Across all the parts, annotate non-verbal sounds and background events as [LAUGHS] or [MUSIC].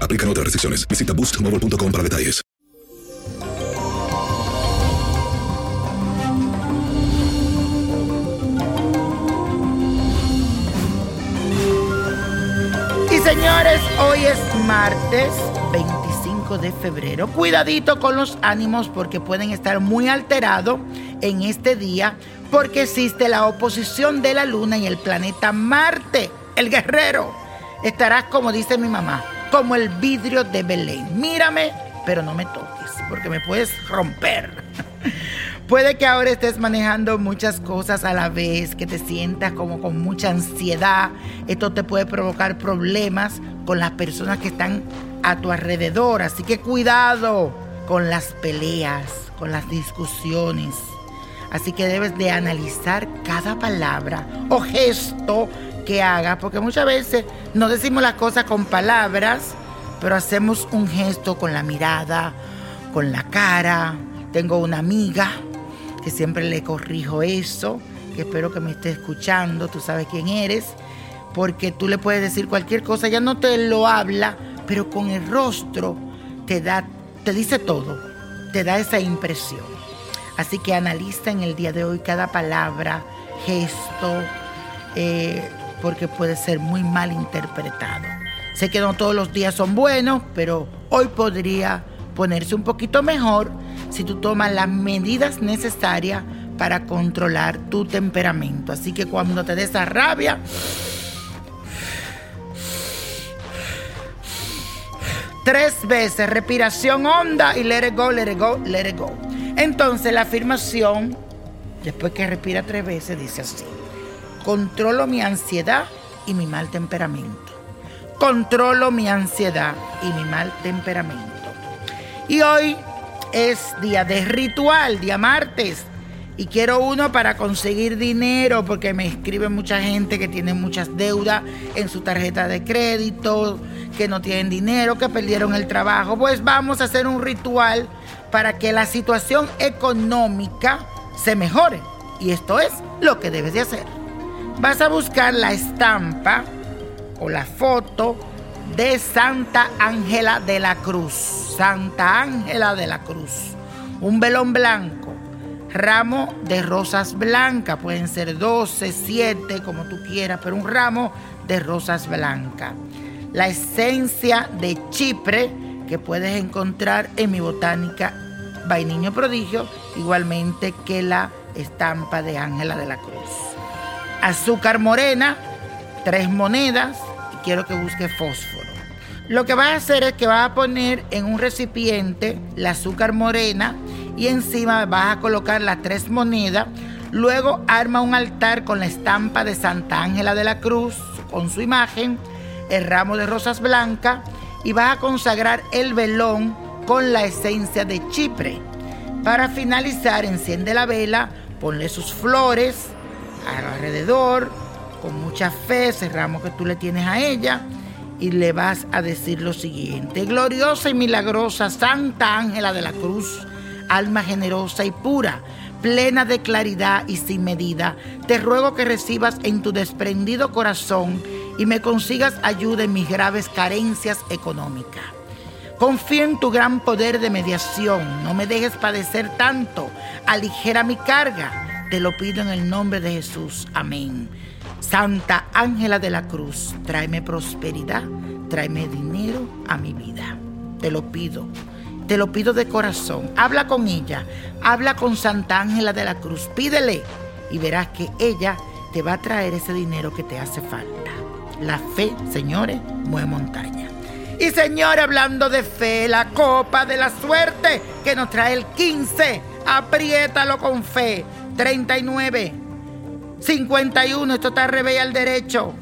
Aplican otras restricciones. Visita boostmobile.com para detalles. Y señores, hoy es martes 25 de febrero. Cuidadito con los ánimos porque pueden estar muy alterados en este día porque existe la oposición de la luna y el planeta Marte, el guerrero. Estarás, como dice mi mamá, como el vidrio de Belén. Mírame, pero no me toques porque me puedes romper. [LAUGHS] Puede que ahora estés manejando muchas cosas a la vez, que te sientas como con mucha ansiedad. Esto te puede provocar problemas con las personas que están a tu alrededor. Así que cuidado con las peleas, con las discusiones. Así que debes de analizar cada palabra o gesto que hagas, porque muchas veces no decimos las cosas con palabras, pero hacemos un gesto con la mirada, con la cara. Tengo una amiga que siempre le corrijo eso, espero que me esté escuchando, tú sabes quién eres, porque tú le puedes decir cualquier cosa, ella no te lo habla, pero con el rostro te da, te dice todo, te da esa impresión. Así que analiza en el día de hoy cada palabra, gesto, eh, porque puede ser muy mal interpretado. Sé que no todos los días son buenos, pero hoy podría ponerse un poquito mejor si tú tomas las medidas necesarias para controlar tu temperamento. Así que cuando te des esa rabia, tres veces respiración honda y let it go, let it go, let it go. Entonces la afirmación, después que respira tres veces, dice así. Controlo mi ansiedad y mi mal temperamento. Controlo mi ansiedad y mi mal temperamento. Y hoy es día de ritual, día martes. Y quiero uno para conseguir dinero, porque me escribe mucha gente que tiene muchas deudas en su tarjeta de crédito, que no tienen dinero, que perdieron el trabajo. Pues vamos a hacer un ritual para que la situación económica se mejore. Y esto es lo que debes de hacer. Vas a buscar la estampa o la foto de Santa Ángela de la Cruz. Santa Ángela de la Cruz. Un velón blanco. Ramo de rosas blancas. Pueden ser 12, 7, como tú quieras, pero un ramo de rosas blancas. La esencia de Chipre que puedes encontrar en mi botánica Vainiño Prodigio, igualmente que la estampa de Ángela de la Cruz. Azúcar morena, tres monedas, y quiero que busque fósforo. Lo que vas a hacer es que vas a poner en un recipiente la azúcar morena y encima vas a colocar las tres monedas. Luego arma un altar con la estampa de Santa Ángela de la Cruz, con su imagen, el ramo de rosas blancas y vas a consagrar el velón con la esencia de Chipre. Para finalizar, enciende la vela, ponle sus flores alrededor, con mucha fe, ese ramo que tú le tienes a ella, y le vas a decir lo siguiente, gloriosa y milagrosa Santa Ángela de la Cruz, alma generosa y pura, plena de claridad y sin medida, te ruego que recibas en tu desprendido corazón y me consigas ayuda en mis graves carencias económicas. Confío en tu gran poder de mediación, no me dejes padecer tanto, aligera mi carga, te lo pido en el nombre de Jesús, amén. Santa Ángela de la Cruz, tráeme prosperidad, tráeme dinero a mi vida. Te lo pido, te lo pido de corazón. Habla con ella, habla con Santa Ángela de la Cruz, pídele y verás que ella te va a traer ese dinero que te hace falta. La fe, señores, mueve montaña. Y señores, hablando de fe, la copa de la suerte que nos trae el 15, apriétalo con fe. 39, 51, esto está revés al derecho.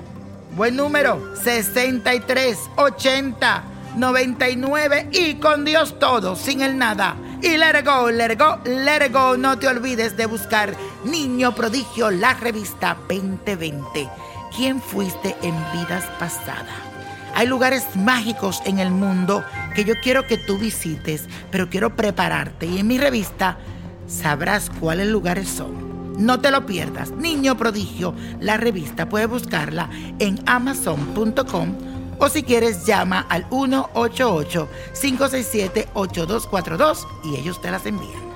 Buen número, 63, 80, 99 y con Dios todo, sin el nada. Y let it go, let it go, let it go. No te olvides de buscar Niño Prodigio, la revista 2020. ¿Quién fuiste en vidas pasadas? Hay lugares mágicos en el mundo que yo quiero que tú visites, pero quiero prepararte. Y en mi revista sabrás cuáles lugares son. No te lo pierdas. Niño Prodigio, la revista, puedes buscarla en amazon.com o si quieres llama al 188-567-8242 y ellos te las envían.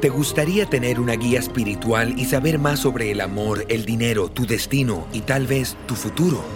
¿Te gustaría tener una guía espiritual y saber más sobre el amor, el dinero, tu destino y tal vez tu futuro?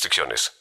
restricciones.